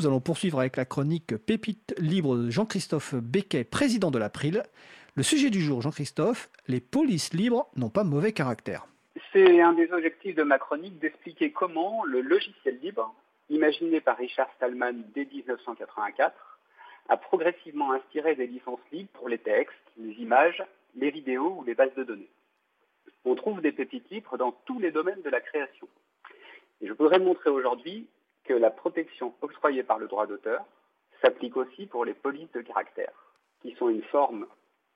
nous allons poursuivre avec la chronique Pépite libre de Jean-Christophe Becquet, président de l'April. Le sujet du jour, Jean-Christophe, les polices libres n'ont pas mauvais caractère. C'est un des objectifs de ma chronique d'expliquer comment le logiciel libre, imaginé par Richard Stallman dès 1984, a progressivement inspiré des licences libres pour les textes, les images, les vidéos ou les bases de données. On trouve des pépites libres dans tous les domaines de la création. Et je voudrais montrer aujourd'hui que la protection octroyée par le droit d'auteur s'applique aussi pour les polices de caractère, qui sont une forme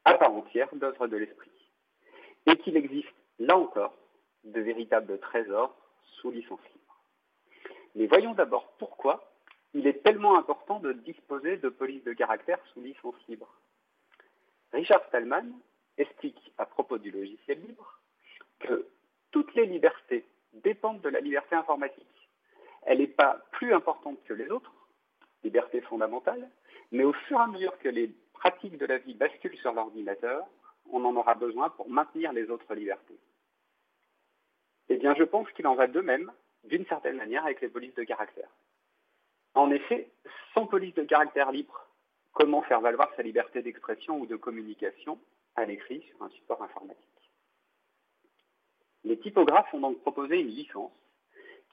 à part entière d'œuvre de l'esprit, et qu'il existe, là encore, de véritables trésors sous licence libre. Mais voyons d'abord pourquoi il est tellement important de disposer de polices de caractère sous licence libre. Richard Stallman explique à propos du logiciel libre que toutes les libertés dépendent de la liberté informatique. Elle n'est pas plus importante que les autres, liberté fondamentale, mais au fur et à mesure que les pratiques de la vie basculent sur l'ordinateur, on en aura besoin pour maintenir les autres libertés. Eh bien, je pense qu'il en va de même, d'une certaine manière, avec les polices de caractère. En effet, sans police de caractère libre, comment faire valoir sa liberté d'expression ou de communication à l'écrit sur un support informatique? Les typographes ont donc proposé une licence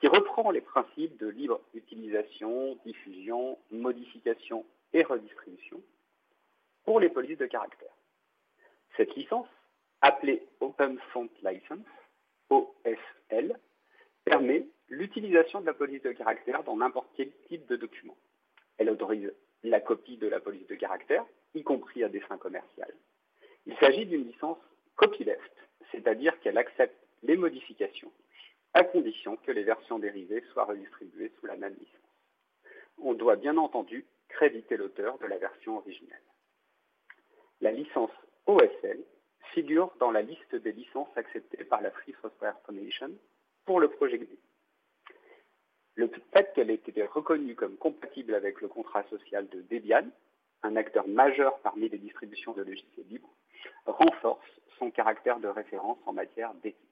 qui reprend les principes de libre utilisation, diffusion, modification et redistribution pour les polices de caractère. Cette licence, appelée Open Font License, OFL, permet l'utilisation de la police de caractère dans n'importe quel type de document. Elle autorise la copie de la police de caractère, y compris à des fins commerciales. Il s'agit d'une licence copyleft, c'est-à-dire qu'elle accepte les modifications, à condition que les versions dérivées soient redistribuées sous la même licence. On doit bien entendu créditer l'auteur de la version originelle. La licence OSL figure dans la liste des licences acceptées par la Free Software Foundation pour le projet GNU. Le fait qu'elle ait été reconnue comme compatible avec le contrat social de Debian, un acteur majeur parmi les distributions de logiciels libres, renforce son caractère de référence en matière d'éthique.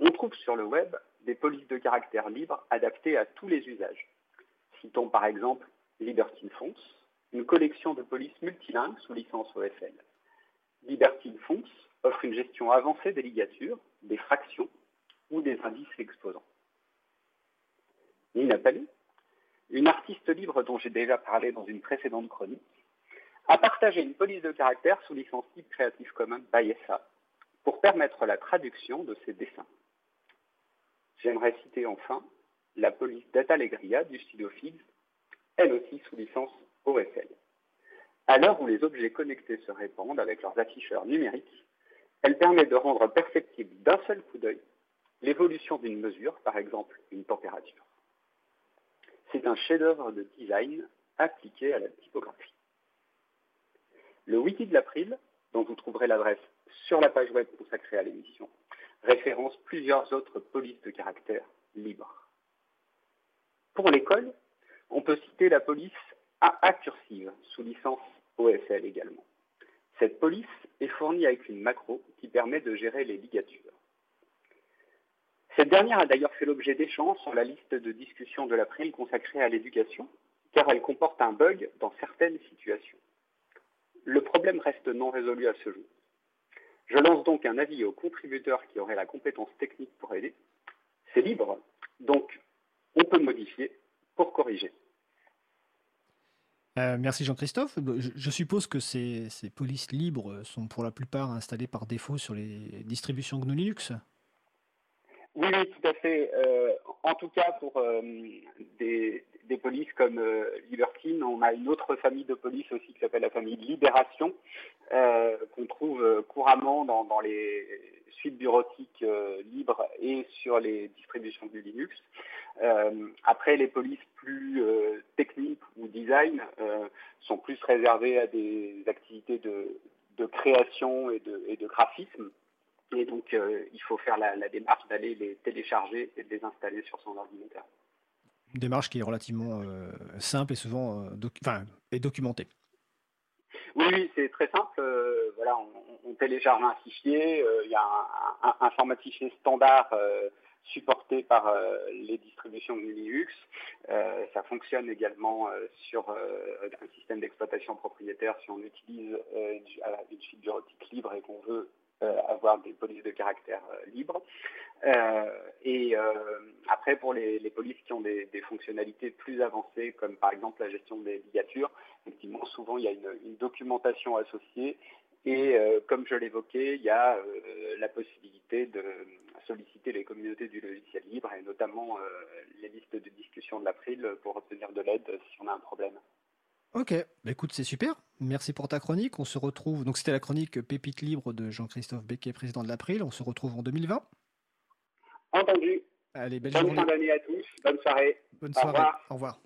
On trouve sur le web des polices de caractère libre adaptées à tous les usages. Citons par exemple Libertine Fonts, une collection de polices multilingues sous licence OSL. Libertine Fonts offre une gestion avancée des ligatures, des fractions ou des indices exposants. Nina Palou, une artiste libre dont j'ai déjà parlé dans une précédente chronique, a partagé une police de caractère sous licence libre Creative Commons by SA pour permettre la traduction de ses dessins. J'aimerais citer enfin la police Data Alegria du studio Figs, elle aussi sous licence OSL. À l'heure où les objets connectés se répandent avec leurs afficheurs numériques, elle permet de rendre perceptible d'un seul coup d'œil l'évolution d'une mesure, par exemple une température. C'est un chef-d'œuvre de design appliqué à la typographie. Le wiki de l'April, dont vous trouverez l'adresse sur la page web consacrée à l'émission, référence plusieurs autres polices de caractère libres. Pour l'école, on peut citer la police AA cursive, sous licence OSL également. Cette police est fournie avec une macro qui permet de gérer les ligatures. Cette dernière a d'ailleurs fait l'objet d'échanges sur la liste de discussion de l'April consacrée à l'éducation, car elle comporte un bug dans certaines situations. Le problème reste non résolu à ce jour. Je lance donc un avis aux contributeurs qui auraient la compétence technique pour aider. C'est libre, donc on peut modifier pour corriger. Euh, merci Jean-Christophe. Je, suppose que ces, ces, polices libres sont pour la plupart installées par défaut sur les distributions GNU Linux? Oui, oui, tout à fait. Euh, en tout cas, pour euh, des, polices comme euh, Libertine, on a une autre famille de polices aussi qui s'appelle la famille Libération, qu'on trouve couramment dans, les suites bureautiques libres et sur les distributions du Linux. après, les polices plus techniques ou design sont plus réservées à des activités de, création et de graphisme. Et donc, euh, il faut faire la, démarche d'aller les télécharger et de les installer sur son ordinateur. Une démarche qui est relativement euh, simple et souvent euh, documentée. Oui, oui, c'est très simple. voilà, on, télécharge un fichier. Il y a un, format de fichier standard support porté par les distributions Linux. ça fonctionne également sur un système d'exploitation propriétaire si on utilise une, suite bureautique libre et qu'on veut avoir des polices de caractère libre. et après, pour les, polices qui ont des, fonctionnalités plus avancées, comme par exemple la gestion des ligatures, effectivement, souvent il y a une documentation associée et euh, comme je l'évoquais, il y a euh, la possibilité de solliciter les communautés du logiciel libre et notamment euh, les listes de discussion de l'April pour obtenir de l'aide si on a un problème. Ok, bah, écoute, c'est super. Merci pour ta chronique. On se retrouve. Donc, c'était la chronique Pépite libre de Jean-Christophe Becquet, président de l'April. On se retrouve en 2020. Entendu. Allez, belle Bonne fin d'année à tous. Bonne soirée. Bonne soirée. Au revoir.